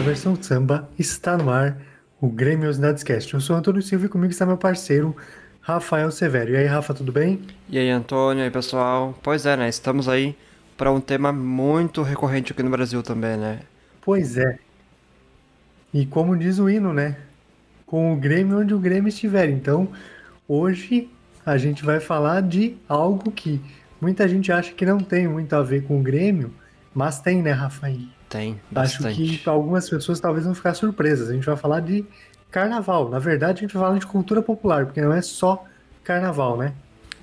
na versão samba, está no ar o Grêmio Cast. Eu sou Antônio Silva e comigo está meu parceiro Rafael Severo. E aí, Rafa, tudo bem? E aí, Antônio, e aí, pessoal? Pois é, né? Estamos aí para um tema muito recorrente aqui no Brasil também, né? Pois é. E como diz o hino, né? Com o Grêmio onde o Grêmio estiver. Então, hoje a gente vai falar de algo que muita gente acha que não tem muito a ver com o Grêmio, mas tem, né, Rafael? Tem, bastante. Acho que algumas pessoas talvez vão ficar surpresas. A gente vai falar de carnaval. Na verdade, a gente vai falar de cultura popular, porque não é só carnaval, né?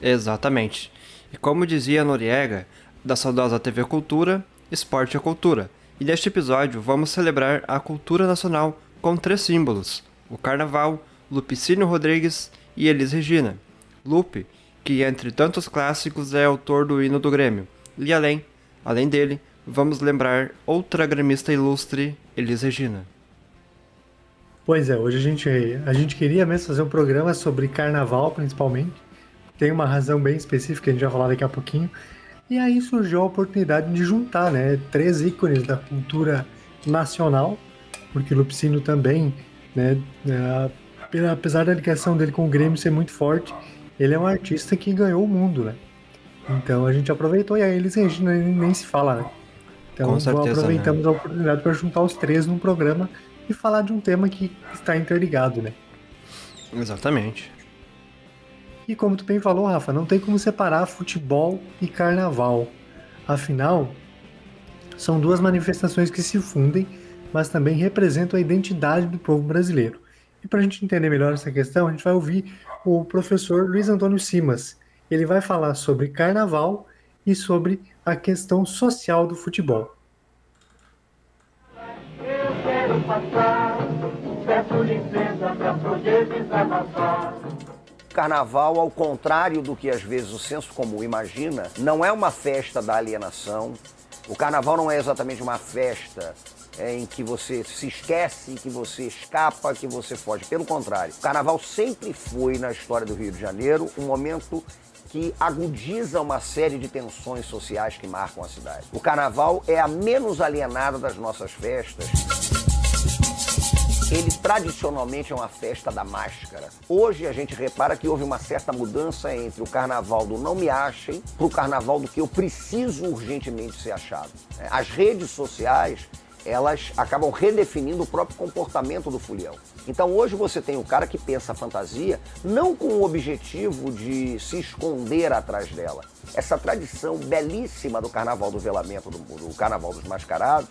Exatamente. E como dizia Noriega, da saudosa TV Cultura, esporte é cultura. E neste episódio vamos celebrar a cultura nacional com três símbolos: o carnaval, Lupicínio Rodrigues e Elis Regina. Lupe, que entre tantos clássicos é autor do hino do Grêmio. E além, além dele, vamos lembrar outra gremista ilustre, Elis Regina. Pois é, hoje a gente, a gente queria mesmo fazer um programa sobre carnaval, principalmente. Tem uma razão bem específica, a gente vai falar daqui a pouquinho. E aí surgiu a oportunidade de juntar né, três ícones da cultura nacional, porque Lupicínio também, né, é, apesar da ligação dele com o Grêmio ser muito forte, ele é um artista que ganhou o mundo, né? Então a gente aproveitou e aí eles Regina nem se fala, né? Então Com certeza, aproveitamos né? a oportunidade para juntar os três num programa e falar de um tema que está interligado, né? Exatamente. E como tu bem falou, Rafa, não tem como separar futebol e carnaval. Afinal, são duas manifestações que se fundem, mas também representam a identidade do povo brasileiro. E para a gente entender melhor essa questão, a gente vai ouvir o professor Luiz Antônio Simas. Ele vai falar sobre carnaval e sobre a questão social do futebol. Eu quero passar, peço licença para poder desabafar. Carnaval, ao contrário do que às vezes o senso comum imagina, não é uma festa da alienação. O carnaval não é exatamente uma festa é, em que você se esquece, que você escapa, que você foge. Pelo contrário, o carnaval sempre foi, na história do Rio de Janeiro, um momento que agudiza uma série de tensões sociais que marcam a cidade. O carnaval é a menos alienada das nossas festas. Ele tradicionalmente é uma festa da máscara. Hoje a gente repara que houve uma certa mudança entre o carnaval do não me achem para o carnaval do que eu preciso urgentemente ser achado. As redes sociais elas acabam redefinindo o próprio comportamento do fulião. Então hoje você tem o cara que pensa a fantasia não com o objetivo de se esconder atrás dela. Essa tradição belíssima do carnaval do velamento, do, do carnaval dos mascarados,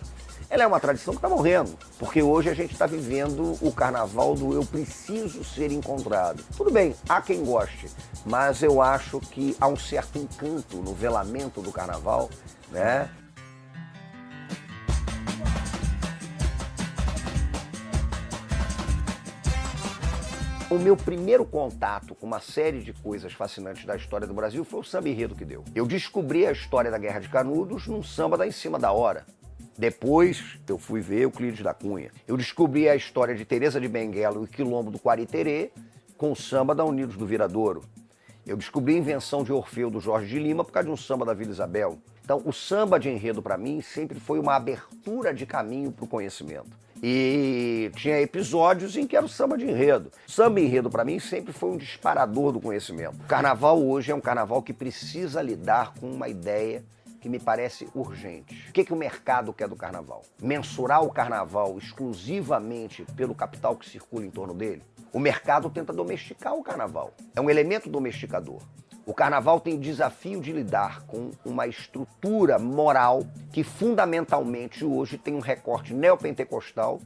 ela é uma tradição que está morrendo, porque hoje a gente está vivendo o carnaval do eu preciso ser encontrado. Tudo bem, há quem goste, mas eu acho que há um certo encanto no velamento do carnaval, né? O meu primeiro contato com uma série de coisas fascinantes da história do Brasil foi o samba enredo que deu. Eu descobri a história da Guerra de Canudos num samba da Em Cima da Hora. Depois eu fui ver Euclides da Cunha. Eu descobri a história de Teresa de Benguela e o Quilombo do Quariterê com o samba da Unidos do Viradouro. Eu descobri a invenção de Orfeu do Jorge de Lima por causa de um samba da Vila Isabel. Então, o samba de enredo para mim sempre foi uma abertura de caminho para o conhecimento. E tinha episódios em que era o samba de enredo. Samba enredo, para mim, sempre foi um disparador do conhecimento. O carnaval hoje é um carnaval que precisa lidar com uma ideia que me parece urgente. O que, que o mercado quer do carnaval? Mensurar o carnaval exclusivamente pelo capital que circula em torno dele? O mercado tenta domesticar o carnaval. É um elemento domesticador. O carnaval tem o desafio de lidar com uma estrutura moral que fundamentalmente hoje tem um recorte neopentecostal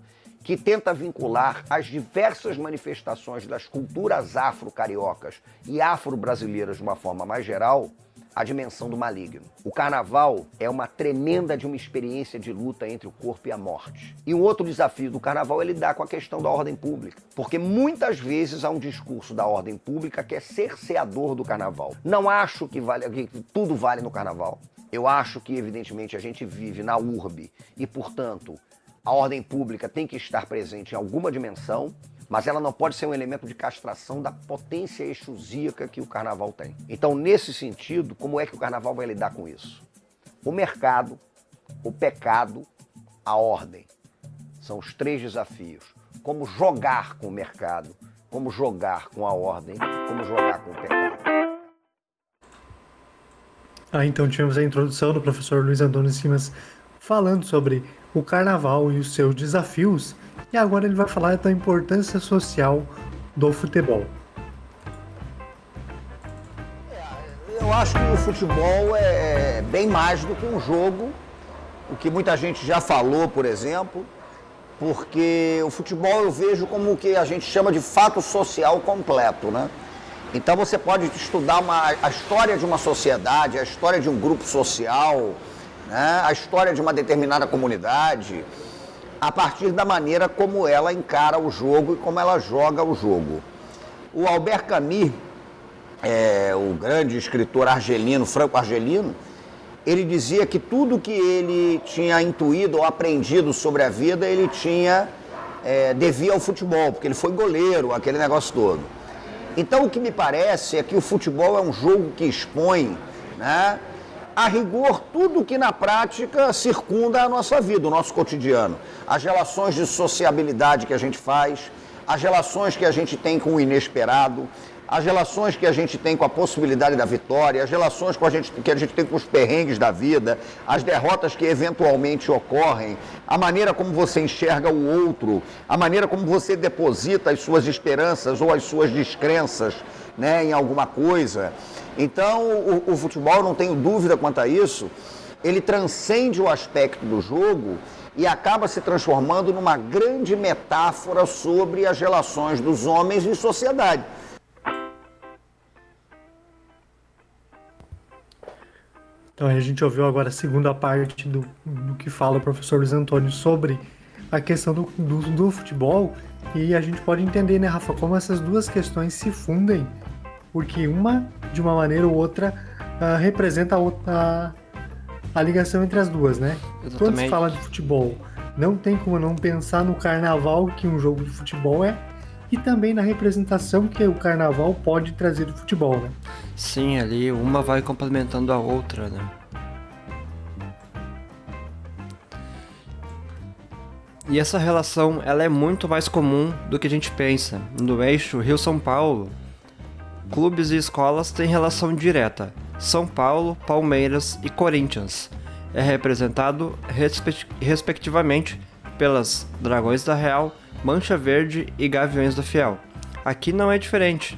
que tenta vincular as diversas manifestações das culturas afro-cariocas e afro-brasileiras de uma forma mais geral a dimensão do maligno. O carnaval é uma tremenda de uma experiência de luta entre o corpo e a morte. E um outro desafio do carnaval é lidar com a questão da ordem pública, porque muitas vezes há um discurso da ordem pública que é cerceador do carnaval. Não acho que, vale, que tudo vale no carnaval. Eu acho que, evidentemente, a gente vive na urbe e, portanto, a ordem pública tem que estar presente em alguma dimensão, mas ela não pode ser um elemento de castração da potência exusíaca que o carnaval tem. Então, nesse sentido, como é que o carnaval vai lidar com isso? O mercado, o pecado, a ordem. São os três desafios. Como jogar com o mercado, como jogar com a ordem, como jogar com o pecado. Ah, então tivemos a introdução do professor Luiz Antônio Simas falando sobre o carnaval e os seus desafios, e agora ele vai falar da importância social do futebol. Eu acho que o futebol é bem mais do que um jogo, o que muita gente já falou, por exemplo, porque o futebol eu vejo como o que a gente chama de fato social completo, né? Então você pode estudar uma, a história de uma sociedade, a história de um grupo social, né? a história de uma determinada comunidade, a partir da maneira como ela encara o jogo e como ela joga o jogo. O Albert Camus, é, o grande escritor argelino, franco-argelino, ele dizia que tudo que ele tinha intuído ou aprendido sobre a vida, ele tinha é, devia ao futebol, porque ele foi goleiro, aquele negócio todo. Então o que me parece é que o futebol é um jogo que expõe, né, a rigor, tudo que na prática circunda a nossa vida, o nosso cotidiano. As relações de sociabilidade que a gente faz, as relações que a gente tem com o inesperado, as relações que a gente tem com a possibilidade da vitória, as relações que a gente, que a gente tem com os perrengues da vida, as derrotas que eventualmente ocorrem, a maneira como você enxerga o outro, a maneira como você deposita as suas esperanças ou as suas descrenças né, em alguma coisa. Então, o, o futebol, não tenho dúvida quanto a isso, ele transcende o aspecto do jogo e acaba se transformando numa grande metáfora sobre as relações dos homens em sociedade. Então a gente ouviu agora a segunda parte do, do que fala o professor Luiz Antônio sobre a questão do, do, do, futebol e a gente pode entender, né, Rafa, como essas duas questões se fundem, porque uma, de uma maneira ou outra, uh, representa a, outra, a, a, ligação entre as duas, né? Exatamente. Quando se fala de futebol, não tem como não pensar no carnaval que um jogo de futebol é e também na representação que o carnaval pode trazer do futebol, né? Sim, ali uma vai complementando a outra, né? E essa relação ela é muito mais comum do que a gente pensa. No eixo Rio-São Paulo, clubes e escolas têm relação direta. São Paulo, Palmeiras e Corinthians. É representado respectivamente pelas Dragões da Real, Mancha Verde e Gaviões da Fiel. Aqui não é diferente.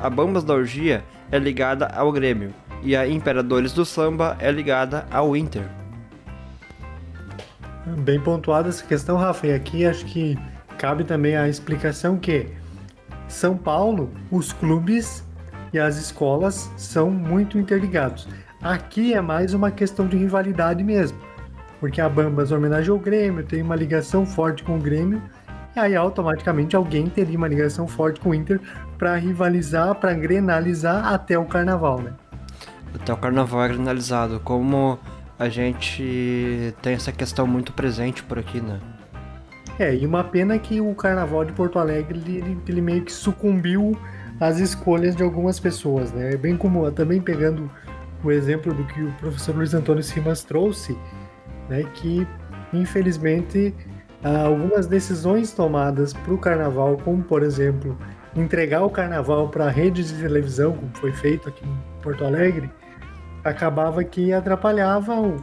A Bambas da Orgia é ligada ao Grêmio e a Imperadores do Samba é ligada ao Inter. Bem pontuada essa questão, Rafa, e aqui acho que cabe também a explicação que São Paulo, os clubes e as escolas são muito interligados. Aqui é mais uma questão de rivalidade mesmo, porque a Bambas homenageia o Grêmio, tem uma ligação forte com o Grêmio e aí automaticamente alguém teria uma ligação forte com o Inter para rivalizar, para grenalizar até o carnaval, né? Até o carnaval é grenalizado. Como a gente tem essa questão muito presente por aqui, né? É, e uma pena que o carnaval de Porto Alegre ele, ele meio que sucumbiu às escolhas de algumas pessoas, né? É bem como também pegando o exemplo do que o professor Luiz Antônio Simas trouxe, né? Que infelizmente algumas decisões tomadas para o carnaval, como por exemplo entregar o carnaval para redes de televisão, como foi feito aqui em Porto Alegre, acabava que atrapalhava o,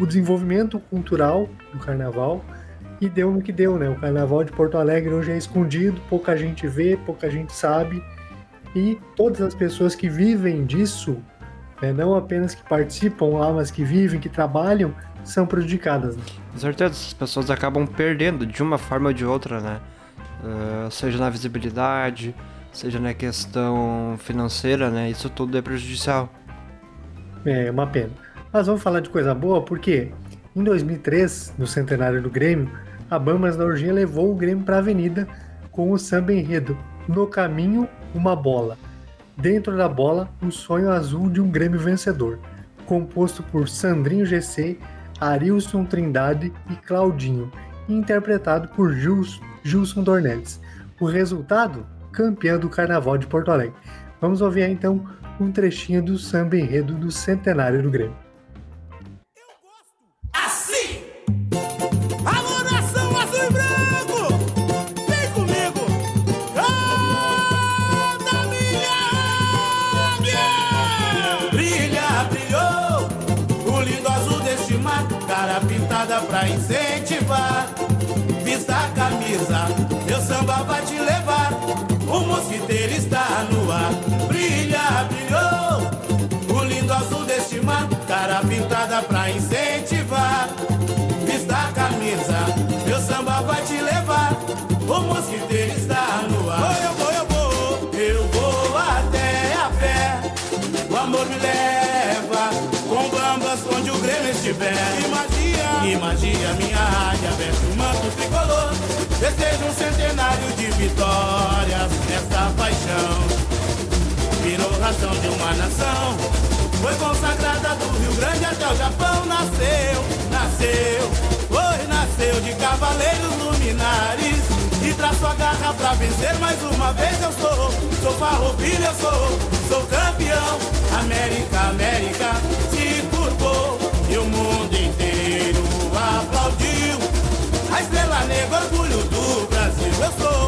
o desenvolvimento cultural do carnaval e deu no que deu, né? O carnaval de Porto Alegre hoje é escondido, pouca gente vê, pouca gente sabe e todas as pessoas que vivem disso, né, não apenas que participam lá, mas que vivem, que trabalham, são prejudicadas. Né? Com certeza, as pessoas acabam perdendo de uma forma ou de outra, né? Uh, seja na visibilidade, seja na questão financeira, né? Isso tudo é prejudicial. É, uma pena. Mas vamos falar de coisa boa, porque em 2003, no centenário do Grêmio, a Bambas da Orgia levou o Grêmio para a avenida com o samba enredo No Caminho, uma bola. Dentro da bola, o sonho azul de um Grêmio vencedor, composto por Sandrinho GC, Arilson Trindade e Claudinho, interpretado por Gils, Gilson Dornelles. O resultado? Campeão do Carnaval de Porto Alegre. Vamos ouvir então um trechinho do samba enredo do centenário do Grêmio. pra incentivar. Vista a camisa, meu samba vai te levar. O mosquiteiro está no ar, brilha, brilhou. O lindo azul deste mar, cara pintada pra incentivar. Vista a camisa, meu samba vai te levar. O mosquiteiro está no ar. O Grêmio estiver. E magia, e magia, minha área, veste o manto tricolor. Desejo um centenário de vitórias nessa paixão. Virou razão de uma nação. Foi consagrada do Rio Grande até o Japão. Nasceu, nasceu, foi, nasceu de cavaleiros luminares. E traço a garra pra vencer mais uma vez. Eu sou, sou farroupilha, eu sou, sou campeão. América, América, se e o mundo inteiro aplaudiu. A estrela negra, orgulho do Brasil. Eu sou,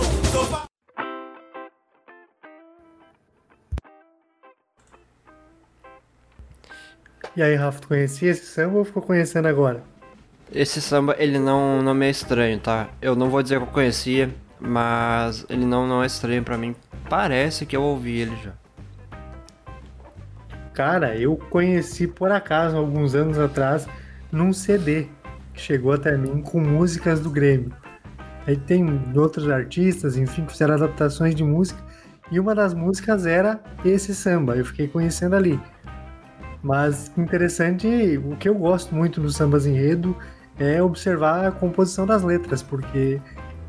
E aí, Rafa, tu conhecia esse samba ou ficou conhecendo agora? Esse samba, ele não, não me é estranho, tá? Eu não vou dizer que eu conhecia, mas ele não, não é estranho pra mim. Parece que eu ouvi ele já. Cara, eu conheci por acaso, alguns anos atrás, num CD que chegou até mim com músicas do Grêmio. Aí tem outros artistas, enfim, que fizeram adaptações de música, e uma das músicas era esse samba, eu fiquei conhecendo ali. Mas interessante, o que eu gosto muito dos sambas enredo é observar a composição das letras, porque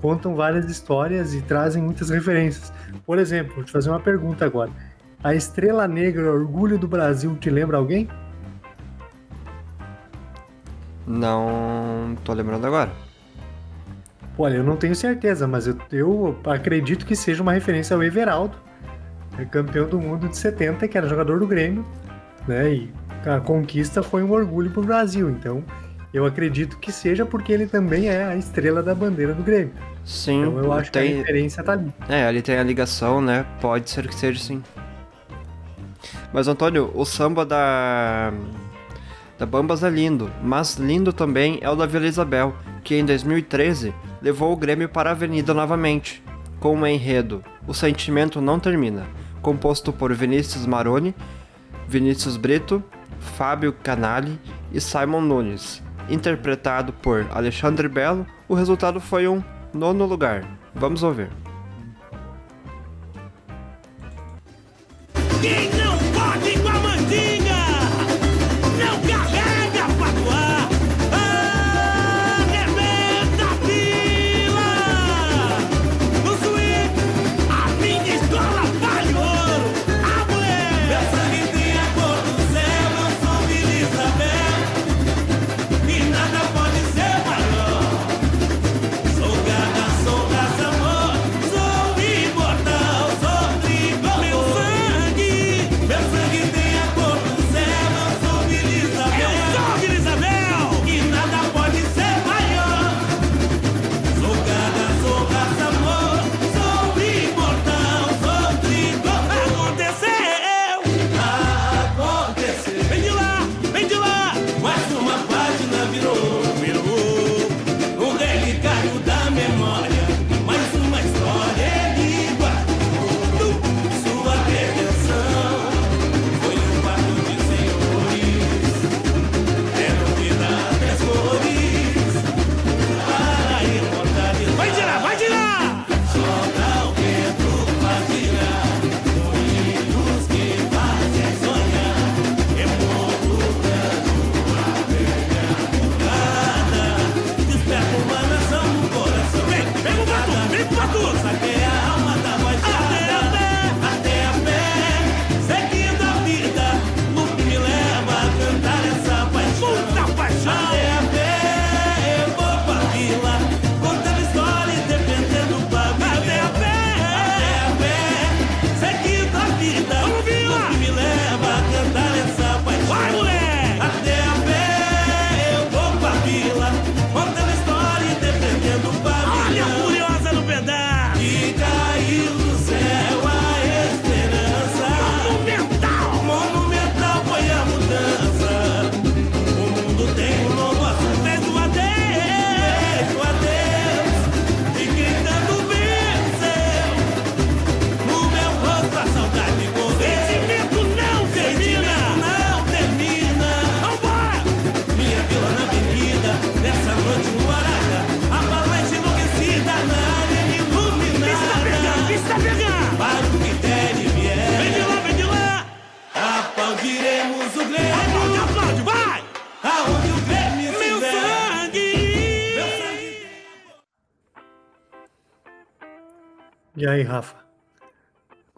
contam várias histórias e trazem muitas referências. Por exemplo, vou te fazer uma pergunta agora. A Estrela Negra, Orgulho do Brasil, te lembra alguém? Não tô lembrando agora. Olha, eu não tenho certeza, mas eu, eu acredito que seja uma referência ao Everaldo, é campeão do mundo de 70, que era jogador do Grêmio, né? E a conquista foi um orgulho pro Brasil. Então, eu acredito que seja porque ele também é a estrela da bandeira do Grêmio. Sim, Então, eu acho que a tem, referência tá ali. É, ali tem a ligação, né? Pode ser que seja sim. Mas Antônio, o samba da da Bambas é lindo, mas lindo também é o da Vila Isabel, que em 2013 levou o Grêmio para a Avenida novamente, com um enredo O Sentimento Não Termina, composto por Vinícius Maroni, Vinícius Brito, Fábio Canali e Simon Nunes. Interpretado por Alexandre Belo, o resultado foi um nono lugar. Vamos ouvir.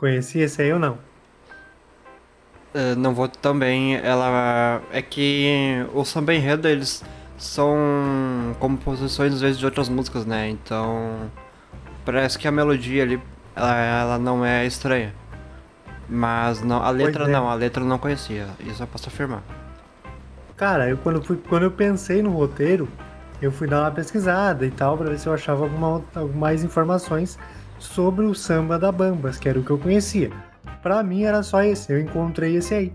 Conheci esse aí ou não? Uh, não vou também. Ela. É que o samba enredo, eles são composições às vezes de outras músicas, né? Então. Parece que a melodia ali ela, ela não é estranha. Mas não, a letra é. não, a letra eu não conhecia. Isso eu posso afirmar. Cara, eu quando, fui, quando eu pensei no roteiro, eu fui dar uma pesquisada e tal, para ver se eu achava alguma, mais informações sobre o samba da Bambas, que era o que eu conhecia. Para mim era só esse, eu encontrei esse aí.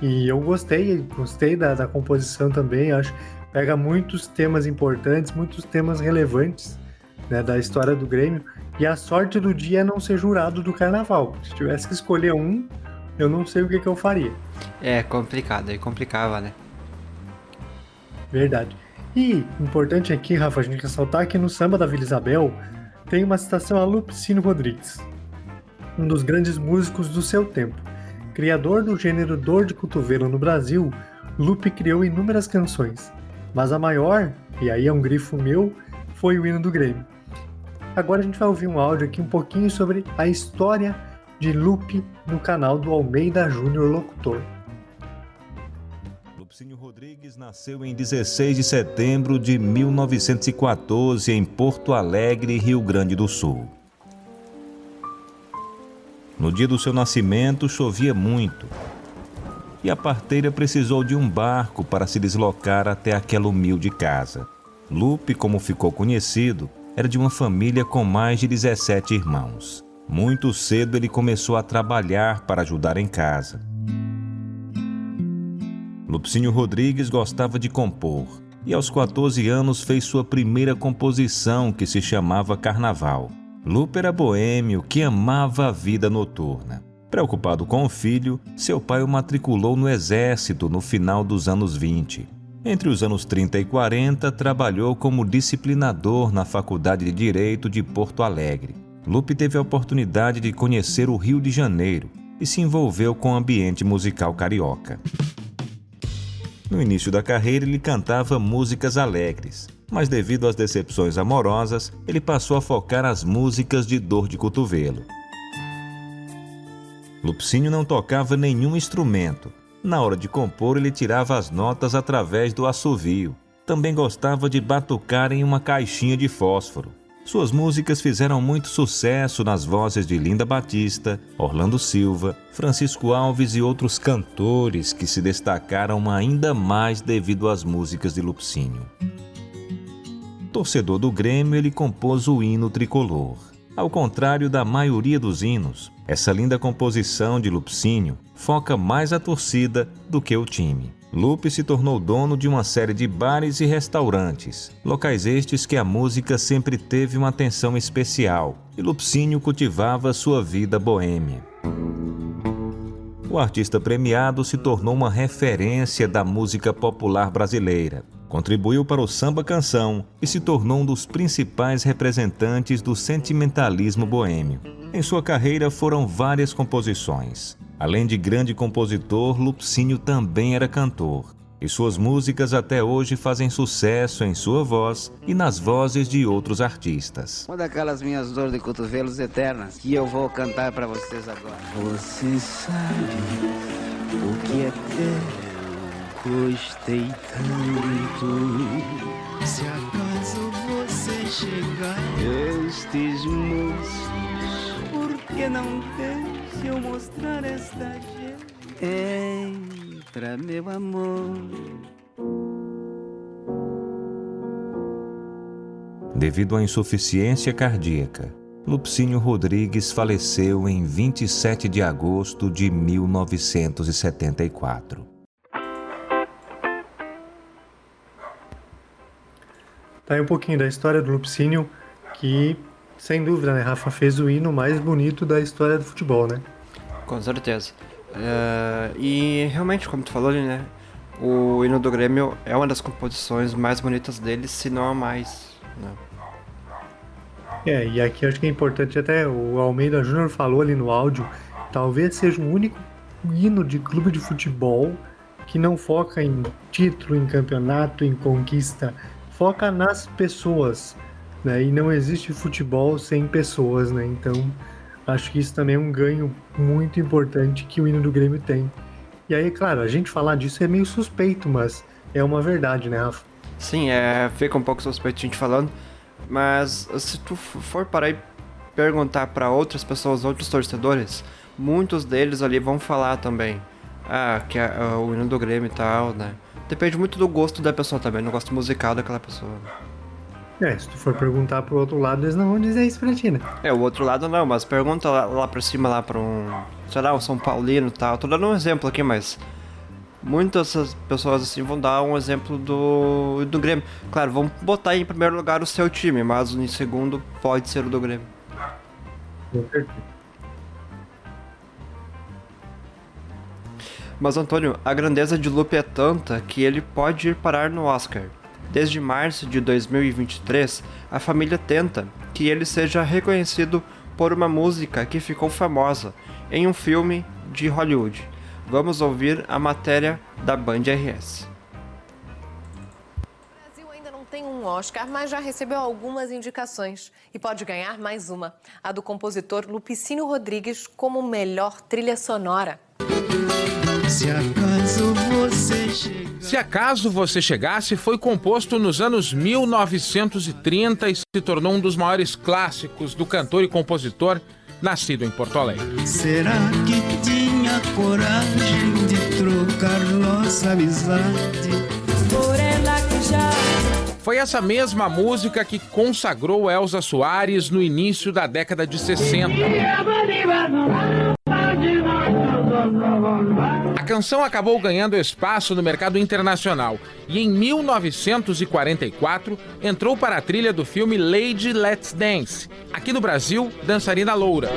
E eu gostei, gostei da, da composição também, acho pega muitos temas importantes, muitos temas relevantes né, da história do Grêmio. E a sorte do dia é não ser jurado do carnaval. Se tivesse que escolher um, eu não sei o que, que eu faria. É complicado, aí complicava, né? Verdade. E importante aqui, Rafa, a gente ressaltar que no samba da Vila Isabel tem uma citação a Lupicínio Rodrigues, um dos grandes músicos do seu tempo. Criador do gênero dor de cotovelo no Brasil, Lupe criou inúmeras canções, mas a maior, e aí é um grifo meu, foi o hino do Grêmio. Agora a gente vai ouvir um áudio aqui um pouquinho sobre a história de Lupe no canal do Almeida Júnior Locutor. Lupicínio Rodrigues nasceu em 16 de setembro de 1914 em Porto Alegre, Rio Grande do Sul. No dia do seu nascimento chovia muito e a parteira precisou de um barco para se deslocar até aquela humilde casa. Lupe, como ficou conhecido, era de uma família com mais de 17 irmãos. Muito cedo ele começou a trabalhar para ajudar em casa. Lupicínio Rodrigues gostava de compor e aos 14 anos fez sua primeira composição que se chamava Carnaval. Lupe era boêmio que amava a vida noturna. Preocupado com o filho, seu pai o matriculou no exército no final dos anos 20. Entre os anos 30 e 40, trabalhou como disciplinador na Faculdade de Direito de Porto Alegre. Lupe teve a oportunidade de conhecer o Rio de Janeiro e se envolveu com o ambiente musical carioca. No início da carreira, ele cantava músicas alegres, mas devido às decepções amorosas, ele passou a focar as músicas de dor de cotovelo. Lupicínio não tocava nenhum instrumento. Na hora de compor, ele tirava as notas através do assovio. Também gostava de batucar em uma caixinha de fósforo. Suas músicas fizeram muito sucesso nas vozes de Linda Batista, Orlando Silva, Francisco Alves e outros cantores que se destacaram ainda mais devido às músicas de Lupicínio. Torcedor do Grêmio, ele compôs o hino tricolor. Ao contrário da maioria dos hinos, essa linda composição de Lupicínio foca mais a torcida do que o time. Lupe se tornou dono de uma série de bares e restaurantes, locais estes que a música sempre teve uma atenção especial, e Lupicínio cultivava sua vida boêmia. O artista premiado se tornou uma referência da música popular brasileira. Contribuiu para o samba canção e se tornou um dos principais representantes do sentimentalismo boêmio. Em sua carreira foram várias composições. Além de grande compositor, Lupicínio também era cantor. E suas músicas até hoje fazem sucesso em sua voz e nas vozes de outros artistas. Uma daquelas minhas dores de cotovelos eternas que eu vou cantar para vocês agora. Você sabe o que é ter, gostei tanto. Se acaso você chegar, estes moços, por que não se eu mostrar esta gente. Entra, meu amor. Devido à insuficiência cardíaca, Lupicínio Rodrigues faleceu em 27 de agosto de 1974. Tá aí um pouquinho da história do Lupicínio, que sem dúvida, né? Rafa fez o hino mais bonito da história do futebol, né? Com certeza. Uh, e realmente, como tu falou ali, né? O hino do Grêmio é uma das composições mais bonitas dele, se não a mais. Né? É, e aqui acho que é importante até o Almeida Júnior falou ali no áudio, talvez seja o único hino de clube de futebol que não foca em título, em campeonato, em conquista, foca nas pessoas né? E não existe futebol sem pessoas, né? Então, acho que isso também é um ganho muito importante que o hino do Grêmio tem. E aí, claro, a gente falar disso é meio suspeito, mas é uma verdade, né, Rafa? Sim, é, fica um pouco suspeito a gente falando, mas se tu for parar e perguntar para outras pessoas, outros torcedores, muitos deles ali vão falar também. Ah, que é, o hino do Grêmio e tal, né? Depende muito do gosto da pessoa também, no gosto musical daquela pessoa. É, se tu for perguntar pro outro lado, eles não vão dizer isso pra ti, né? É, o outro lado não, mas pergunta lá, lá pra cima, lá pra um, sei lá, um São Paulino e tal. Tô dando um exemplo aqui, mas muitas pessoas assim vão dar um exemplo do, do Grêmio. Claro, vão botar em primeiro lugar o seu time, mas em segundo pode ser o do Grêmio. Com certeza. Mas Antônio, a grandeza de Lupe é tanta que ele pode ir parar no Oscar. Desde março de 2023, a família tenta que ele seja reconhecido por uma música que ficou famosa em um filme de Hollywood. Vamos ouvir a matéria da Band RS. O Brasil ainda não tem um Oscar, mas já recebeu algumas indicações e pode ganhar mais uma, a do compositor Lupicínio Rodrigues como melhor trilha sonora. Se acaso você chegar... Se acaso você chegasse, foi composto nos anos 1930 e se tornou um dos maiores clássicos do cantor e compositor nascido em Porto Alegre. Será que tinha coragem de trocar nossa amizade por ela que já foi essa mesma música que consagrou Elza Soares no início da década de 60. Canção acabou ganhando espaço no mercado internacional e em 1944 entrou para a trilha do filme Lady Let's Dance. Aqui no Brasil, Dançarina Loura.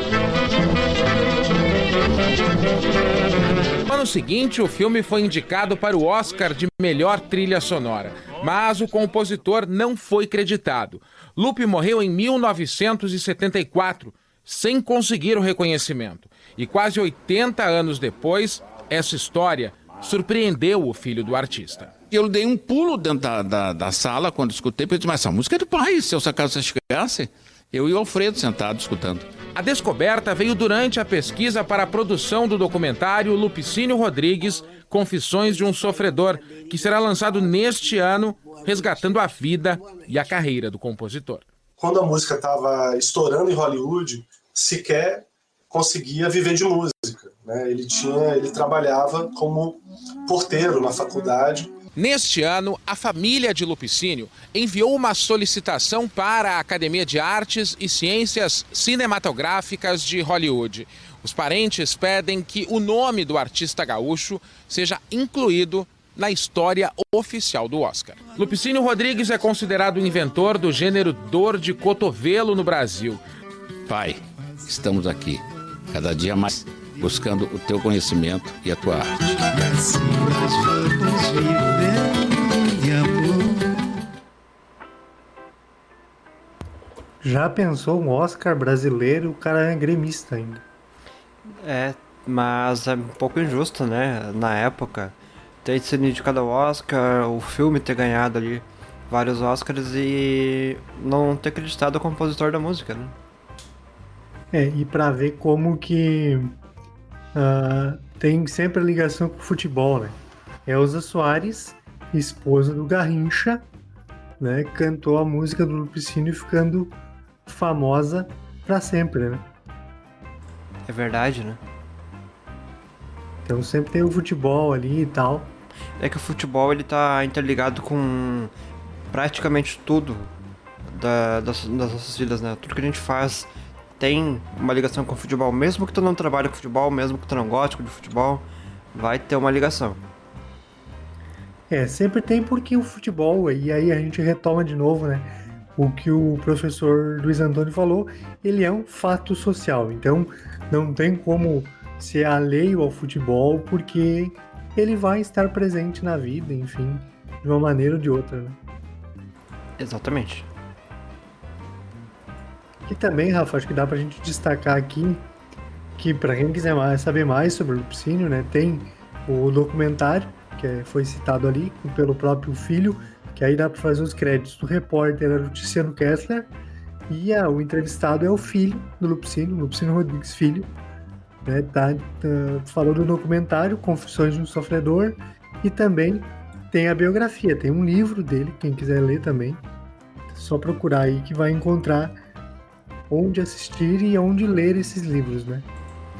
No ano seguinte, o filme foi indicado para o Oscar de melhor trilha sonora, mas o compositor não foi creditado. Lupe morreu em 1974, sem conseguir o reconhecimento. E quase 80 anos depois, essa história surpreendeu o filho do artista. Eu dei um pulo dentro da, da, da sala quando escutei, porque eu disse, mas essa música é do pai, se eu sacasse você chegasse. Eu e o Alfredo sentado escutando. A descoberta veio durante a pesquisa para a produção do documentário Lupicínio Rodrigues, Confissões de um Sofredor, que será lançado neste ano, resgatando a vida e a carreira do compositor. Quando a música estava estourando em Hollywood, sequer conseguia viver de música. Né? Ele tinha, ele trabalhava como porteiro na faculdade. Neste ano, a família de Lupicínio enviou uma solicitação para a Academia de Artes e Ciências Cinematográficas de Hollywood. Os parentes pedem que o nome do artista gaúcho seja incluído na história oficial do Oscar. Lupicínio Rodrigues é considerado o inventor do gênero dor de cotovelo no Brasil. Pai, estamos aqui cada dia mais buscando o teu conhecimento e a tua arte. Já pensou um Oscar brasileiro, o cara é gremista ainda. É, mas é um pouco injusto, né? Na época, ter sido indicado ao Oscar, o filme ter ganhado ali vários Oscars e não ter acreditado o compositor da música, né? É, e para ver como que uh, tem sempre a ligação com o futebol, né? Elza Soares, esposa do Garrincha, né, cantou a música do Lupicínio ficando famosa para sempre, né? É verdade, né? Então sempre tem o futebol ali e tal. É que o futebol ele tá interligado com praticamente tudo da, das, das nossas vidas, né? Tudo que a gente faz tem uma ligação com o futebol, mesmo que tu não trabalhe com futebol, mesmo que tu não goste de futebol, vai ter uma ligação. É, sempre tem porque o futebol, e aí a gente retoma de novo, né? O que o professor Luiz Antônio falou, ele é um fato social. Então, não tem como ser alheio ao futebol, porque ele vai estar presente na vida, enfim, de uma maneira ou de outra, né? Exatamente. E também, Rafa, acho que dá pra gente destacar aqui que para quem quiser mais, saber mais sobre o Lupicínio, né, tem o documentário que é, foi citado ali pelo próprio filho, que aí dá para fazer os créditos do repórter era o Luciano Kessler e a, o entrevistado é o filho do Lupicínio, Lupicínio Rodrigues Filho, né, tá, tá, falou do documentário Confissões de um Sofredor e também tem a biografia, tem um livro dele, quem quiser ler também, só procurar aí que vai encontrar onde assistir e onde ler esses livros, né?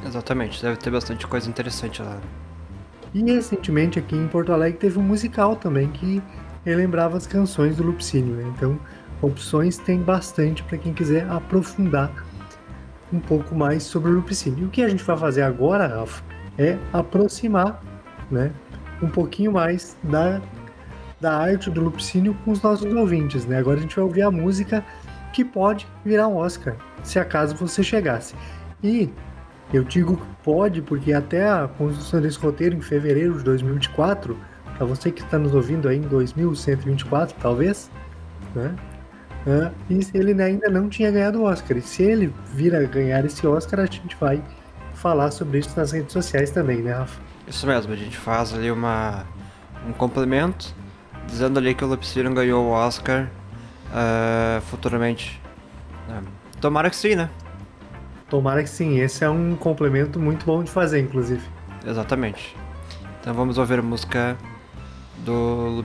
Exatamente, deve ter bastante coisa interessante lá. E recentemente aqui em Porto Alegre teve um musical também que relembrava as canções do Lupicínio, né? Então, opções tem bastante para quem quiser aprofundar um pouco mais sobre o Lupicínio. O que a gente vai fazer agora, Rafa, é aproximar, né, um pouquinho mais da, da arte do Lupicínio com os nossos ouvintes, né? Agora a gente vai ouvir a música que pode virar um Oscar, se acaso você chegasse. E eu digo pode porque até a construção desse roteiro em fevereiro de 2024, para você que está nos ouvindo aí em 2124 talvez, né? Uh, e ele ainda não tinha ganhado o Oscar. E se ele vir a ganhar esse Oscar, a gente vai falar sobre isso nas redes sociais também, né, Rafa? Isso mesmo, a gente faz ali uma, um complemento, dizendo ali que o Lupicino ganhou o Oscar uh, futuramente. Uh, tomara que sim, né? Tomara que sim, esse é um complemento muito bom de fazer, inclusive. Exatamente. Então vamos ouvir a música do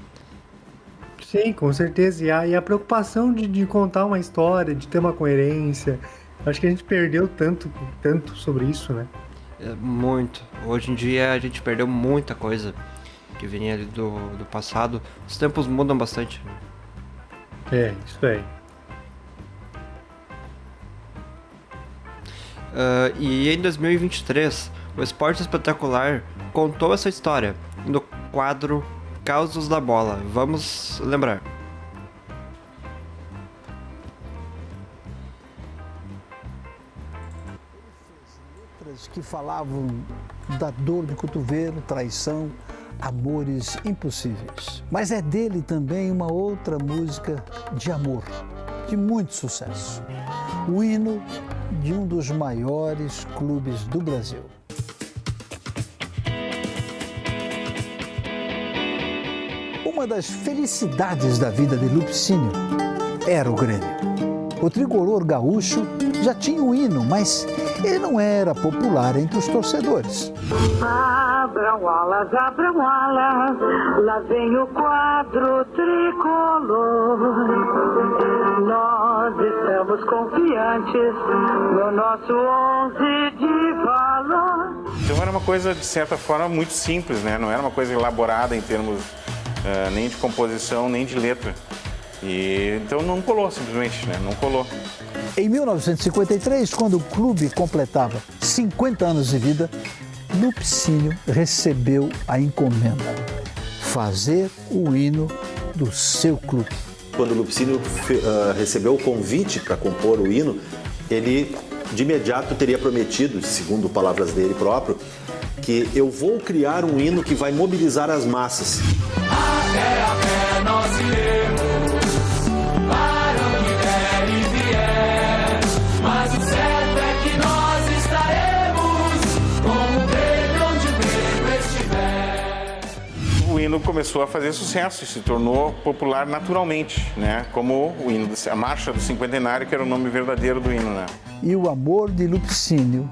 Sim, com certeza. E a, e a preocupação de, de contar uma história, de ter uma coerência. Acho que a gente perdeu tanto, tanto sobre isso, né? É, muito. Hoje em dia a gente perdeu muita coisa que vinha ali do, do passado. Os tempos mudam bastante. É, isso aí. Uh, e em 2023, o Esporte Espetacular contou essa história no quadro Causos da Bola. Vamos lembrar. que falavam da dor de cotovelo, traição, amores impossíveis. Mas é dele também uma outra música de amor, de muito sucesso. O hino de um dos maiores clubes do Brasil. Uma das felicidades da vida de Lupicínio era o Grêmio. O tricolor gaúcho já tinha um hino, mas ele não era popular entre os torcedores. Abram alas, abram alas, lá vem o quadro tricolor. Nós estamos confiantes no nosso onze de valor. Então era uma coisa, de certa forma, muito simples, né? Não era uma coisa elaborada em termos uh, nem de composição, nem de letra. E então não colou simplesmente, né? Não colou. Em 1953, quando o clube completava 50 anos de vida, Lupicínio recebeu a encomenda. fazer o hino do seu clube. Quando o Lupicínio uh, recebeu o convite para compor o hino, ele de imediato teria prometido, segundo palavras dele próprio, que eu vou criar um hino que vai mobilizar as massas. Até a pé nós iremos, para onde der e vier. Mas o certo é que nós estaremos, como o Grêmio onde o Grêmio estiver. O hino começou a fazer sucesso e se tornou popular naturalmente, né? Como o hino, a Marcha do Cinquentenário, que era o nome verdadeiro do hino, né? E o amor de Lupicínio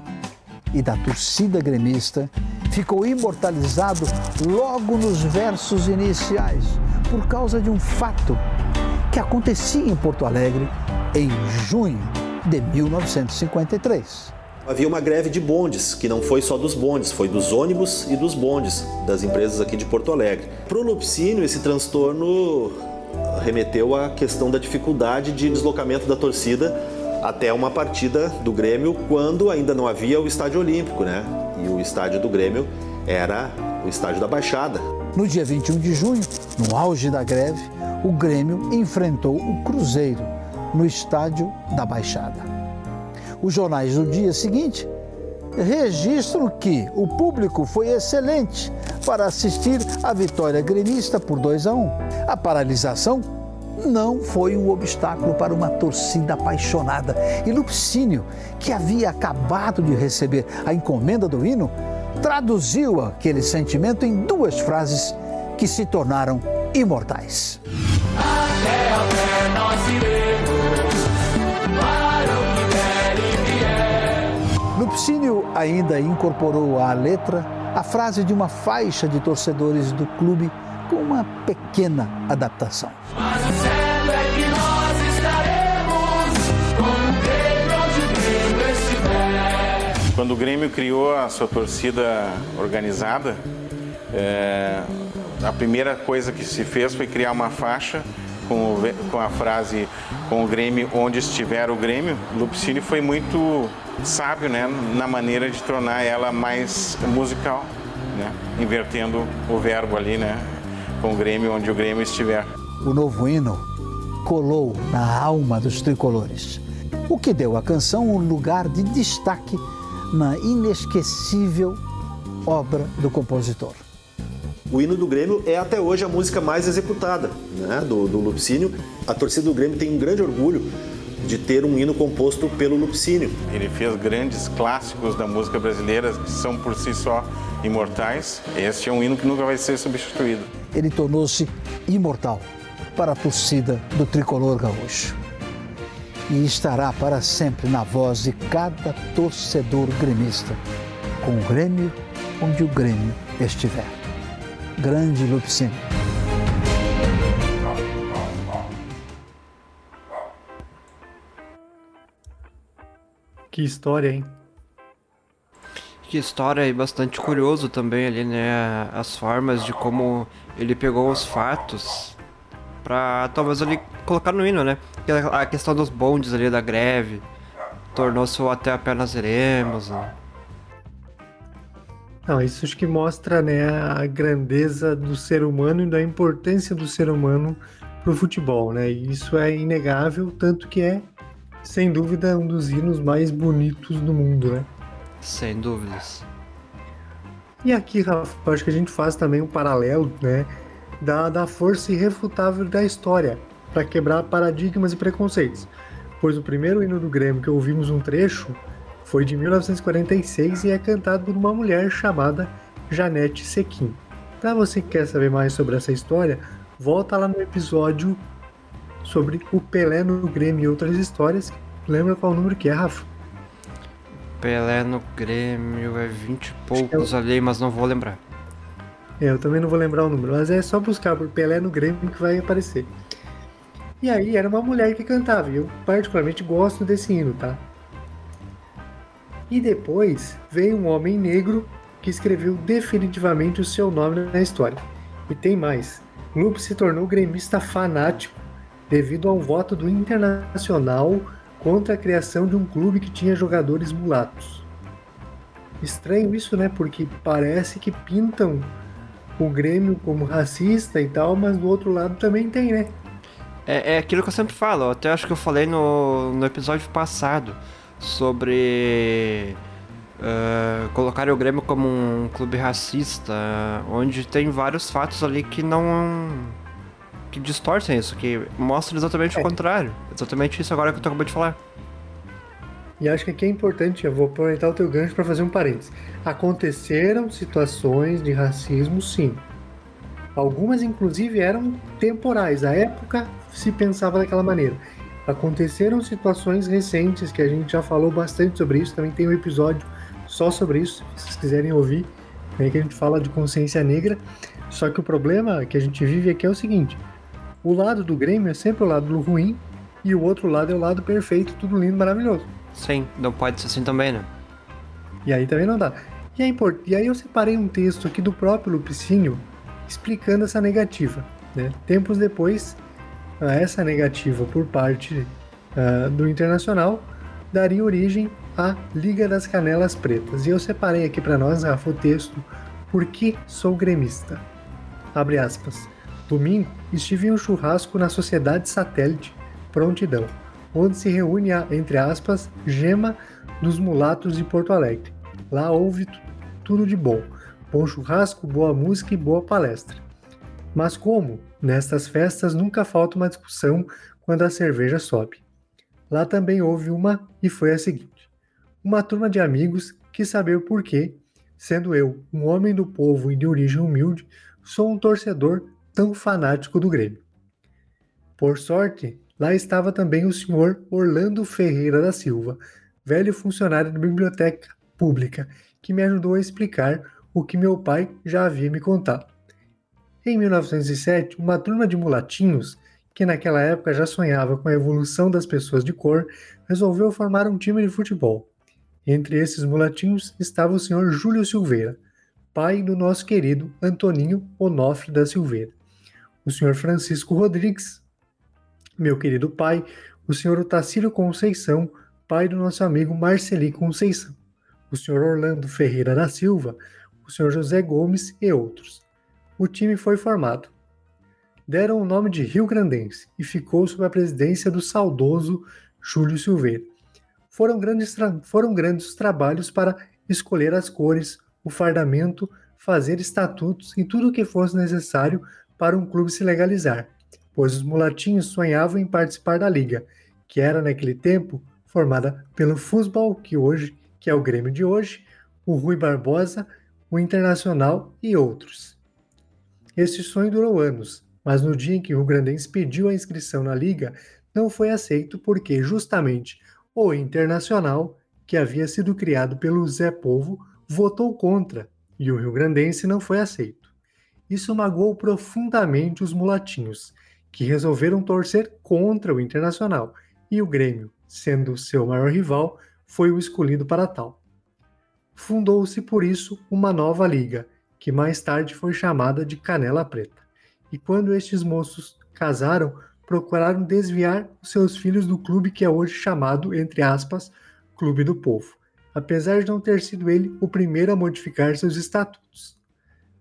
e da torcida gremista ficou imortalizado logo nos versos iniciais, por causa de um fato que acontecia em Porto Alegre em junho de 1953. Havia uma greve de bondes, que não foi só dos bondes, foi dos ônibus e dos bondes das empresas aqui de Porto Alegre. Para o Lupicínio, esse transtorno remeteu à questão da dificuldade de deslocamento da torcida até uma partida do Grêmio quando ainda não havia o estádio olímpico, né? E o estádio do Grêmio era o estádio da Baixada. No dia 21 de junho, no auge da greve, o Grêmio enfrentou o Cruzeiro no estádio da Baixada. Os jornais do dia seguinte registram que o público foi excelente para assistir à vitória gremista por 2 a 1. A paralisação não foi um obstáculo para uma torcida apaixonada. E Lupicínio, que havia acabado de receber a encomenda do hino, traduziu aquele sentimento em duas frases que se tornaram imortais. Até a pé nós. Lupicínio ainda incorporou à letra a frase de uma faixa de torcedores do clube com uma pequena adaptação. Mas Quando o Grêmio criou a sua torcida organizada, é, a primeira coisa que se fez foi criar uma faixa com, com a frase com o Grêmio onde estiver o Grêmio. Lupicínio foi muito sábio né, na maneira de tornar ela mais musical, né, invertendo o verbo ali, né, com o Grêmio onde o Grêmio estiver. O novo hino colou na alma dos tricolores, o que deu à canção um lugar de destaque na inesquecível obra do compositor. O hino do Grêmio é até hoje a música mais executada né, do, do Lupicínio. A torcida do Grêmio tem um grande orgulho de ter um hino composto pelo Lupicínio. Ele fez grandes clássicos da música brasileira que são por si só imortais. Este é um hino que nunca vai ser substituído. Ele tornou-se imortal para a torcida do tricolor gaúcho. E estará para sempre na voz de cada torcedor gremista, com o Grêmio onde o Grêmio estiver. Grande Lupicínio. Que história, hein? Que história e bastante curioso também ali, né? As formas de como ele pegou os fatos pra talvez ali colocar no hino, né? Que A questão dos bondes ali da greve tornou-se o até a pé iremos, né? Não, isso acho que mostra né, a grandeza do ser humano e da importância do ser humano pro futebol, né? Isso é inegável, tanto que é, sem dúvida, um dos hinos mais bonitos do mundo, né? Sem dúvidas. E aqui, Rafa, acho que a gente faz também um paralelo, né, da, da força irrefutável da história para quebrar paradigmas e preconceitos. Pois o primeiro hino do Grêmio que ouvimos um trecho foi de 1946 e é cantado por uma mulher chamada Janete Sequim. Para você que quer saber mais sobre essa história, volta lá no episódio sobre o Pelé no Grêmio e outras histórias. Lembra qual número que é, Rafa? Pelé no Grêmio é 20 e poucos ali, mas não vou lembrar. É, eu também não vou lembrar o número, mas é só buscar por Pelé no Grêmio que vai aparecer. E aí era uma mulher que cantava, e eu particularmente gosto desse hino, tá? E depois veio um homem negro que escreveu definitivamente o seu nome na história. E tem mais. Lupe se tornou gremista fanático devido a um voto do Internacional contra a criação de um clube que tinha jogadores mulatos. Estranho isso, né? Porque parece que pintam o Grêmio como racista e tal, mas do outro lado também tem, né? É, é aquilo que eu sempre falo, eu até acho que eu falei no, no episódio passado sobre uh, colocar o Grêmio como um clube racista, onde tem vários fatos ali que não. que distorcem isso, que mostram exatamente é. o contrário. Exatamente isso agora que eu acabei de falar. E acho que aqui é importante, eu vou aproveitar o teu gancho para fazer um parênteses. Aconteceram situações de racismo, sim. Algumas, inclusive, eram temporais. A época se pensava daquela maneira. Aconteceram situações recentes que a gente já falou bastante sobre isso. Também tem um episódio só sobre isso, se vocês quiserem ouvir, aí que a gente fala de consciência negra. Só que o problema que a gente vive aqui é o seguinte: o lado do Grêmio é sempre o lado do ruim e o outro lado é o lado perfeito, tudo lindo, maravilhoso. Sim, não pode ser assim também, né? E aí também não dá. E, e aí eu separei um texto aqui do próprio Lupicínio explicando essa negativa. Né? Tempos depois, essa negativa por parte uh, do Internacional daria origem à Liga das Canelas Pretas. E eu separei aqui para nós, Rafa, o texto Por que sou gremista? Abre aspas. Domingo estive em um churrasco na Sociedade Satélite Prontidão onde se reúne a, entre aspas, gema dos mulatos de Porto Alegre. Lá houve tudo de bom: bom churrasco, boa música e boa palestra. Mas como, nestas festas nunca falta uma discussão quando a cerveja sobe. Lá também houve uma e foi a seguinte: uma turma de amigos quis saber o porquê, sendo eu um homem do povo e de origem humilde, sou um torcedor tão fanático do Grêmio. Por sorte, Lá estava também o senhor Orlando Ferreira da Silva, velho funcionário da biblioteca pública, que me ajudou a explicar o que meu pai já havia me contado. Em 1907, uma turma de mulatinhos, que naquela época já sonhava com a evolução das pessoas de cor, resolveu formar um time de futebol. Entre esses mulatinhos estava o senhor Júlio Silveira, pai do nosso querido Antoninho Onofre da Silveira. O senhor Francisco Rodrigues, meu querido pai, o senhor Otacílio Conceição, pai do nosso amigo Marceli Conceição, o senhor Orlando Ferreira da Silva, o senhor José Gomes e outros. O time foi formado. Deram o nome de Rio Grandense e ficou sob a presidência do saudoso Júlio Silveira. Foram grandes, foram grandes os trabalhos para escolher as cores, o fardamento, fazer estatutos e tudo o que fosse necessário para um clube se legalizar pois os mulatinhos sonhavam em participar da liga, que era naquele tempo formada pelo Futebol, que hoje, que é o Grêmio de hoje, o Rui Barbosa, o Internacional e outros. Este sonho durou anos, mas no dia em que o Grandense pediu a inscrição na liga, não foi aceito porque justamente o Internacional, que havia sido criado pelo Zé Povo, votou contra e o Rio Grandense não foi aceito. Isso magoou profundamente os mulatinhos, que resolveram torcer contra o Internacional, e o Grêmio, sendo seu maior rival, foi o escolhido para tal. Fundou-se por isso uma nova liga, que mais tarde foi chamada de Canela Preta. E quando estes moços casaram, procuraram desviar seus filhos do clube que é hoje chamado, entre aspas, Clube do Povo, apesar de não ter sido ele o primeiro a modificar seus estatutos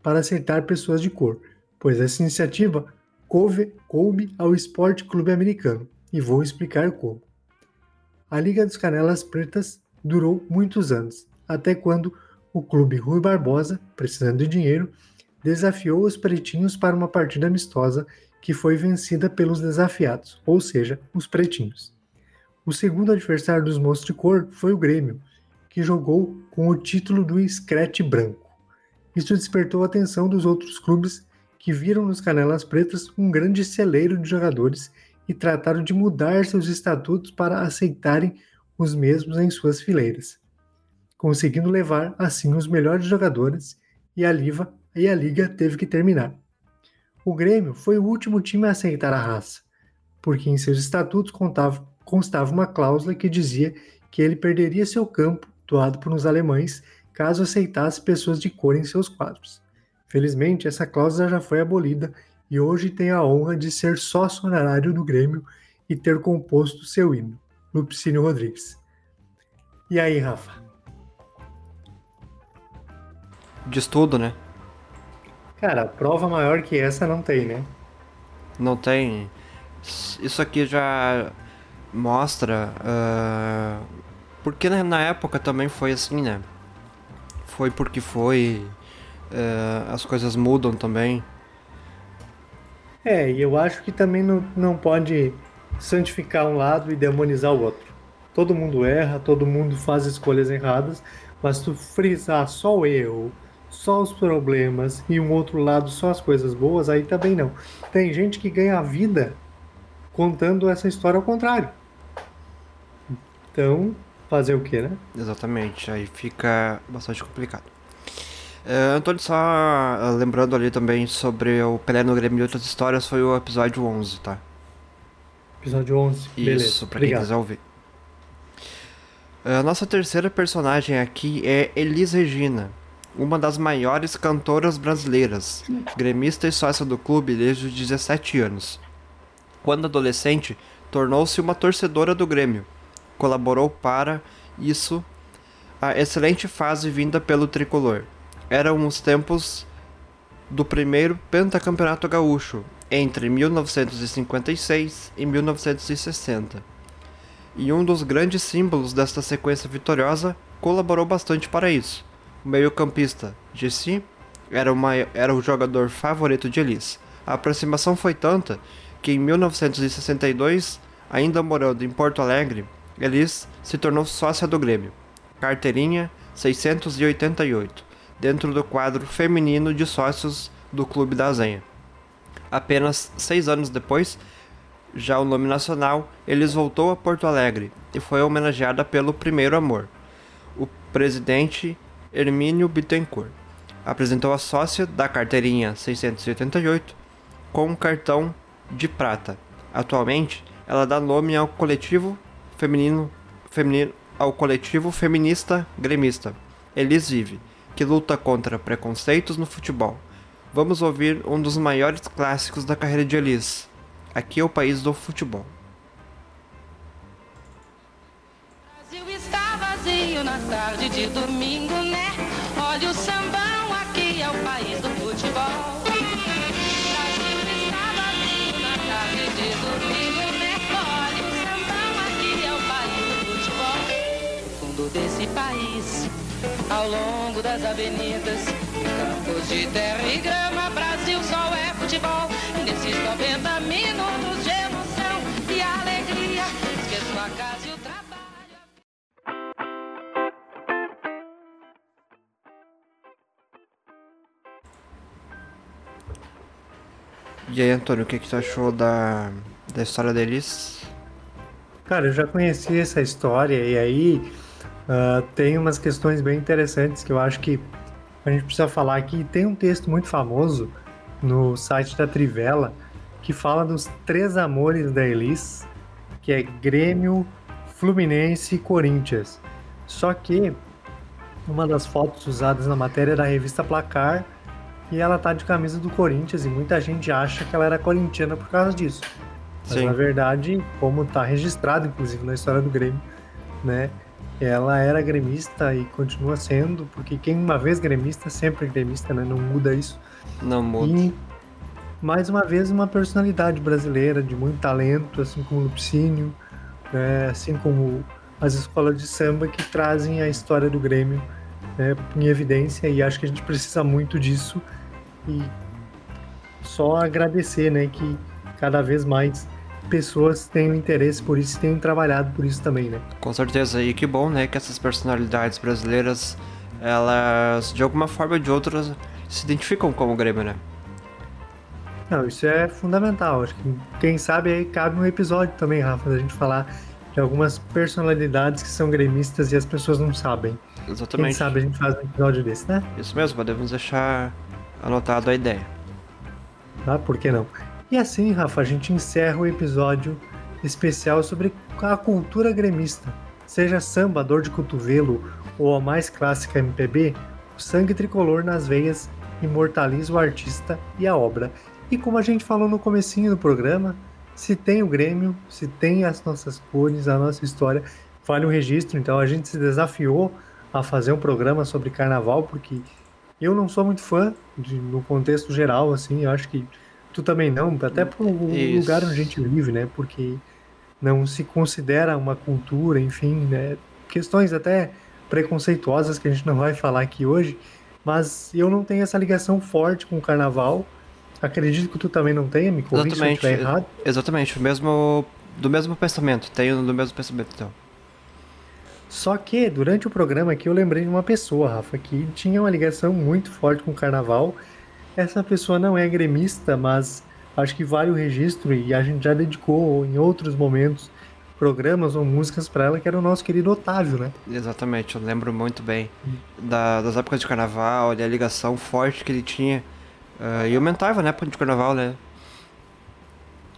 para aceitar pessoas de cor, pois essa iniciativa coube, coube ao Esporte Clube Americano, e vou explicar como. A Liga dos Canelas Pretas durou muitos anos, até quando o clube Rui Barbosa, precisando de dinheiro, desafiou os pretinhos para uma partida amistosa que foi vencida pelos desafiados, ou seja, os pretinhos. O segundo adversário dos moços de cor foi o Grêmio, que jogou com o título do Scratch Branco. Isso despertou a atenção dos outros clubes que viram nos Canelas Pretas um grande celeiro de jogadores e trataram de mudar seus estatutos para aceitarem os mesmos em suas fileiras, conseguindo levar assim os melhores jogadores e a, Liva, e a liga teve que terminar. O Grêmio foi o último time a aceitar a raça, porque em seus estatutos contava, constava uma cláusula que dizia que ele perderia seu campo, doado por uns alemães, caso aceitasse pessoas de cor em seus quadros. Felizmente, essa cláusula já foi abolida e hoje tem a honra de ser sócio honorário do Grêmio e ter composto seu hino, Lupicínio Rodrigues. E aí, Rafa? Diz tudo, né? Cara, prova maior que essa não tem, né? Não tem. Isso aqui já mostra. Uh, porque na época também foi assim, né? Foi porque foi. Uh, as coisas mudam também. É, e eu acho que também não, não pode santificar um lado e demonizar o outro. Todo mundo erra, todo mundo faz escolhas erradas, mas tu frisar só o erro, só os problemas e um outro lado só as coisas boas, aí também não. Tem gente que ganha a vida contando essa história ao contrário. Então, fazer o que, né? Exatamente, aí fica bastante complicado. Uh, Antônio, só uh, lembrando ali também sobre o Pelé no Grêmio e outras histórias, foi o episódio 11, tá? Episódio 11, beleza. Isso, pra quem quiser ouvir. A nossa terceira personagem aqui é Elis Regina, uma das maiores cantoras brasileiras, gremista e sócia do clube desde os 17 anos. Quando adolescente, tornou-se uma torcedora do Grêmio. Colaborou para isso a excelente fase vinda pelo tricolor. Eram os tempos do primeiro pentacampeonato gaúcho, entre 1956 e 1960 e um dos grandes símbolos desta sequência vitoriosa colaborou bastante para isso. O meio-campista, Jesse, era, uma, era o jogador favorito de Elis. A aproximação foi tanta que em 1962, ainda morando em Porto Alegre, Elis se tornou sócia do Grêmio. Carteirinha 688, dentro do quadro feminino de sócios do Clube da Azenha. Apenas seis anos depois, já o nome nacional, Elis voltou a Porto Alegre e foi homenageada pelo primeiro amor, o presidente Hermínio Bittencourt. Apresentou a sócia da carteirinha 688 com um cartão de prata. Atualmente, ela dá nome ao coletivo feminino, feminino ao coletivo feminista gremista Elis Vive, que luta contra preconceitos no futebol. Vamos ouvir um dos maiores clássicos da carreira de Elis, Aqui é o país do futebol. Brasil está vazio na tarde de domingo, né? Ao longo das avenidas, campos de terra e grama, Brasil só é futebol. Nesses 90 minutos de emoção e alegria, esqueço a casa e o trabalho. E aí, Antônio, o que, que tu achou da, da história deles? Cara, eu já conheci essa história e aí uh, tem umas questões bem interessantes que eu acho que a gente precisa falar aqui. Tem um texto muito famoso no site da Trivela que fala dos três amores da Elis, que é Grêmio, Fluminense e Corinthians. Só que uma das fotos usadas na matéria é da revista Placar e ela tá de camisa do Corinthians e muita gente acha que ela era corintiana por causa disso. Mas Sim. na verdade, como tá registrado inclusive na história do Grêmio, né? Ela era gremista e continua sendo, porque quem uma vez gremista sempre é gremista, né? Não muda isso. Não muda. E mais uma vez uma personalidade brasileira de muito talento, assim como o Lupicínio, né, assim como as escolas de samba que trazem a história do Grêmio né, em evidência e acho que a gente precisa muito disso e só agradecer né, que cada vez mais pessoas tenham interesse por isso e tenham trabalhado por isso também, né? Com certeza, e que bom, né, que essas personalidades brasileiras, elas de alguma forma ou de outra se identificam como Grêmio, né? Não, isso é fundamental. Acho que quem sabe aí cabe um episódio também, Rafa, da gente falar de algumas personalidades que são gremistas e as pessoas não sabem. Exatamente. Quem sabe a gente faz um episódio desse, né? Isso mesmo, podemos deixar anotado a ideia. Tá? Por que não? E assim, Rafa, a gente encerra o episódio especial sobre a cultura gremista. Seja samba, dor de cotovelo ou a mais clássica MPB, o sangue tricolor nas veias imortaliza o artista e a obra. E como a gente falou no comecinho do programa, se tem o Grêmio, se tem as nossas cores, a nossa história, vale o registro. Então a gente se desafiou a fazer um programa sobre carnaval, porque Eu não sou muito fã de, no contexto geral, assim, eu acho que tu também não, até por Isso. lugar onde a gente vive, né? Porque não se considera uma cultura, enfim, né? Questões até preconceituosas que a gente não vai falar aqui hoje, mas eu não tenho essa ligação forte com o carnaval. Acredito que tu também não tenha, me corrija se eu Exatamente. estiver errado. Exatamente, o mesmo, do mesmo pensamento. Tenho do mesmo pensamento, então. Só que durante o programa aqui eu lembrei de uma pessoa, Rafa, que tinha uma ligação muito forte com o carnaval. Essa pessoa não é gremista, mas acho que vale o registro e a gente já dedicou em outros momentos programas ou músicas para ela, que era o nosso querido Otávio, né? Exatamente, eu lembro muito bem da- das épocas de carnaval, e a ligação forte que ele tinha. Ah, e aumentava, né, de carnaval, né?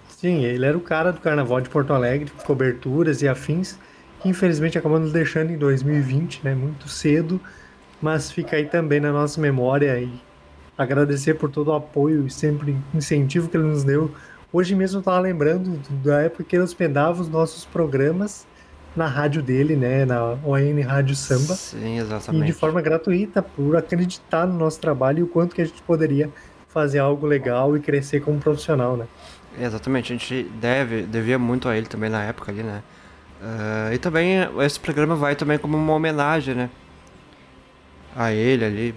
Sim, ele era o cara do carnaval de Porto Alegre, coberturas e afins, que infelizmente acabou nos deixando em 2020, né? Muito cedo, mas fica aí também na nossa memória e agradecer por todo o apoio e sempre incentivo que ele nos deu. Hoje mesmo eu estava lembrando da época que ele hospedava os nossos programas na rádio dele, né? Na ON Rádio Samba. Sim, E exatamente. de forma gratuita, por acreditar no nosso trabalho e o quanto que a gente poderia fazer algo legal e crescer como profissional, né? Exatamente, a gente deve, devia muito a ele também na época ali, né? Ah, e também esse programa vai também como uma homenagem, né? A ele ali.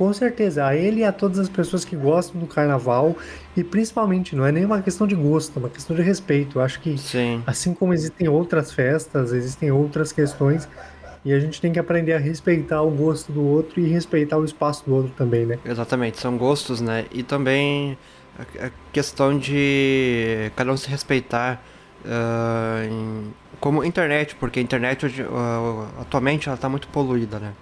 Com certeza, a ele e a todas as pessoas que gostam do carnaval e principalmente não é nem uma questão de gosto, é uma questão de respeito. Eu acho que Sim. assim como existem outras festas, existem outras questões e a gente tem que aprender a respeitar o gosto do outro e respeitar o espaço do outro também, né? Exatamente, são gostos, né? E também a, questão de cada um se respeitar ah, em- como internet, porque a internet hoje, ah, atualmente ela tá muito poluída, né?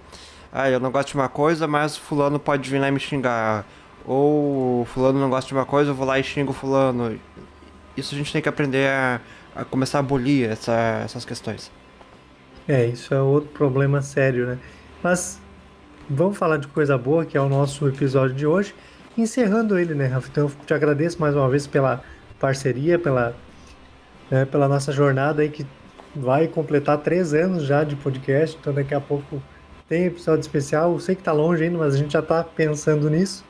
Ah, eu não gosto de uma coisa, mas fulano pode vir lá e me xingar. Ou fulano não gosta de uma coisa, eu vou lá e xingo fulano. Isso a gente tem que aprender a, a começar a abolir essa- essas questões. É, isso é outro problema sério, né? Mas vamos falar de coisa boa, que é o nosso episódio de hoje. Encerrando ele, né, Rafa? Então eu te agradeço mais uma vez pela parceria, pela, né, pela nossa jornada aí que vai completar três anos já de podcast. Então daqui a pouco tem episódio especial. Eu sei que tá longe ainda, mas a gente já tá pensando nisso.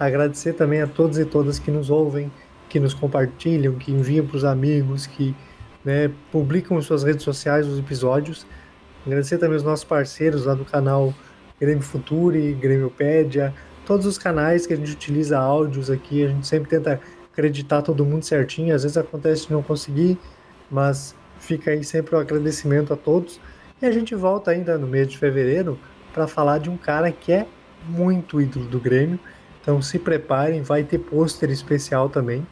Agradecer também a todos e todas que nos ouvem, que nos compartilham, que enviam para os amigos, que né, publicam em suas redes sociais os episódios. Agradecer também os nossos parceiros lá do canal Grêmio Futuri, Grêmiopédia, todos os canais que a gente utiliza áudios aqui, a gente sempre tenta acreditar todo mundo certinho, às vezes acontece de não conseguir, mas fica aí sempre o agradecimento a todos. E a gente volta ainda no mês de fevereiro para falar de um cara que é muito ídolo do Grêmio. Então se preparem, vai ter pôster especial também.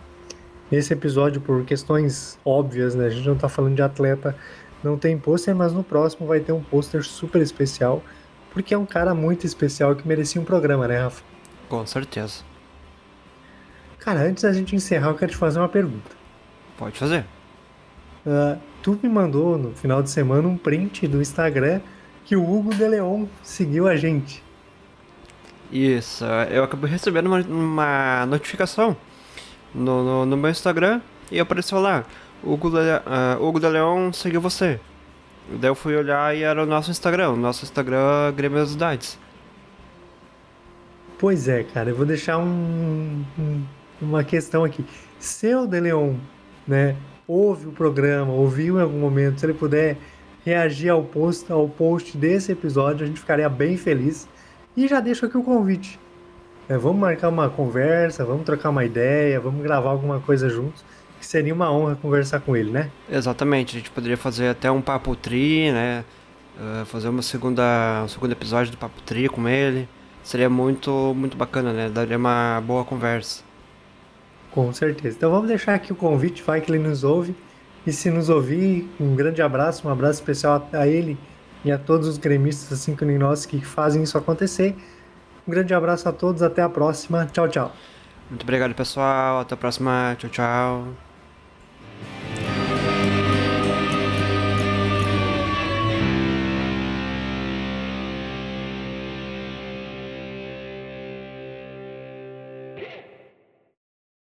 Nesse episódio, por questões óbvias, né? A gente não tá falando de atleta, não tem pôster, mas no próximo vai ter um pôster super especial, porque é um cara muito especial que merecia um programa, né, Rafa? Com certeza. Cara, antes da gente encerrar, eu quero te fazer uma pergunta. Pode fazer. Ah, tu me mandou no final de semana um print do Instagram que o Hugo de Leon seguiu a gente. Isso, eu acabei recebendo uma, uma notificação no, no, no meu Instagram e apareceu lá, Hugo de, ah, Hugo de Leon seguiu você. Daí eu fui olhar e era o nosso Instagram, o nosso Instagram Grêmiosidades. Pois é, cara, eu vou deixar um- um- uma questão aqui. Se o De Leon, né, ouve o programa, ouviu em algum momento, se ele puder reagir ao post, ao post desse episódio, a gente ficaria bem feliz. E já deixo aqui o convite. né, vamos marcar uma conversa, vamos trocar uma ideia, vamos gravar alguma coisa juntos, que seria uma honra conversar com ele, né? Exatamente, a gente poderia fazer até um papo tri, né? Ah, fazer uma segunda, um segundo episódio do papo tri com ele. Seria muito, muito bacana, né? Daria uma boa conversa. Com certeza. Então vamos deixar aqui o convite, vai que ele nos ouve. E se nos ouvir, um grande abraço, um abraço especial a ele e a todos os gremistas, assim como nós, que fazem isso acontecer. Um grande abraço a todos, até a próxima. Tchau, tchau. Muito obrigado, pessoal. Até a próxima. Tchau, tchau.